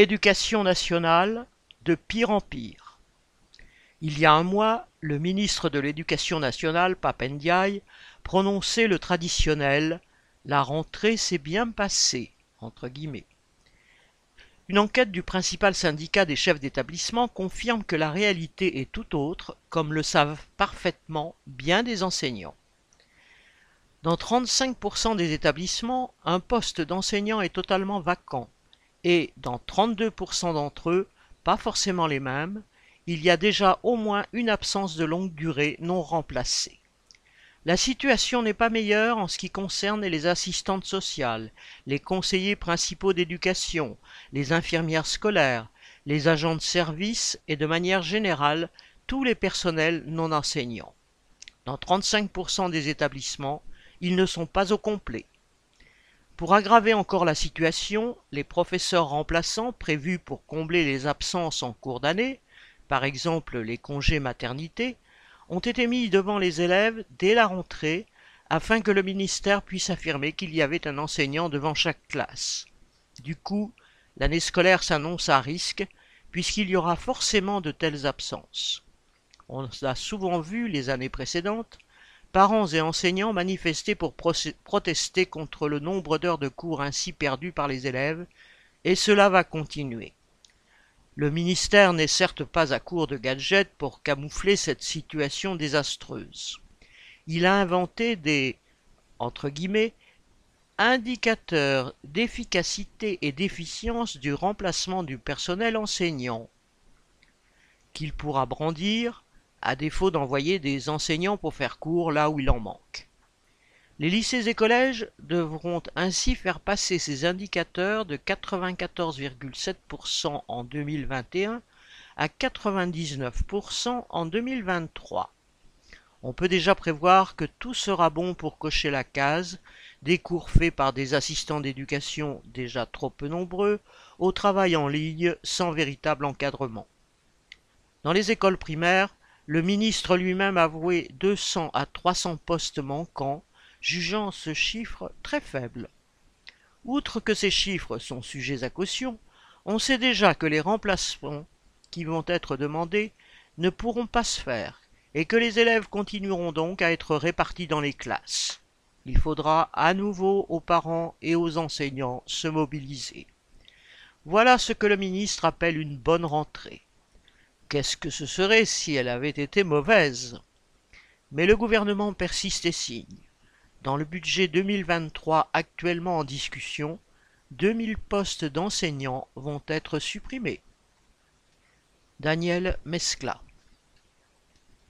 Éducation nationale, de pire en pire. Il y a un mois, le ministre de l'Éducation nationale, Papendiaï, prononçait le traditionnel La rentrée s'est bien passée. Une enquête du principal syndicat des chefs d'établissement confirme que la réalité est tout autre, comme le savent parfaitement bien des enseignants. Dans 35% des établissements, un poste d'enseignant est totalement vacant et dans 32% d'entre eux, pas forcément les mêmes, il y a déjà au moins une absence de longue durée non remplacée. La situation n'est pas meilleure en ce qui concerne les assistantes sociales, les conseillers principaux d'éducation, les infirmières scolaires, les agents de service et de manière générale tous les personnels non enseignants. Dans 35% des établissements, ils ne sont pas au complet. Pour aggraver encore la situation, les professeurs remplaçants prévus pour combler les absences en cours d'année, par exemple les congés maternité, ont été mis devant les élèves dès la rentrée afin que le ministère puisse affirmer qu'il y avait un enseignant devant chaque classe. Du coup, l'année scolaire s'annonce à risque puisqu'il y aura forcément de telles absences. On a souvent vu les années précédentes parents et enseignants manifestaient pour protester contre le nombre d'heures de cours ainsi perdues par les élèves, et cela va continuer. Le ministère n'est certes pas à court de gadgets pour camoufler cette situation désastreuse. Il a inventé des entre guillemets indicateurs d'efficacité et d'efficience du remplacement du personnel enseignant qu'il pourra brandir à défaut d'envoyer des enseignants pour faire cours là où il en manque. Les lycées et collèges devront ainsi faire passer ces indicateurs de 94,7% en 2021 à 99% en 2023. On peut déjà prévoir que tout sera bon pour cocher la case des cours faits par des assistants d'éducation déjà trop nombreux au travail en ligne sans véritable encadrement. Dans les écoles primaires, le ministre lui-même avouait 200 à 300 postes manquants, jugeant ce chiffre très faible. Outre que ces chiffres sont sujets à caution, on sait déjà que les remplacements qui vont être demandés ne pourront pas se faire et que les élèves continueront donc à être répartis dans les classes. Il faudra à nouveau aux parents et aux enseignants se mobiliser. Voilà ce que le ministre appelle une bonne rentrée. Qu'est-ce que ce serait si elle avait été mauvaise? Mais le gouvernement persiste et signe. Dans le budget 2023 actuellement en discussion, 2000 postes d'enseignants vont être supprimés. Daniel Mescla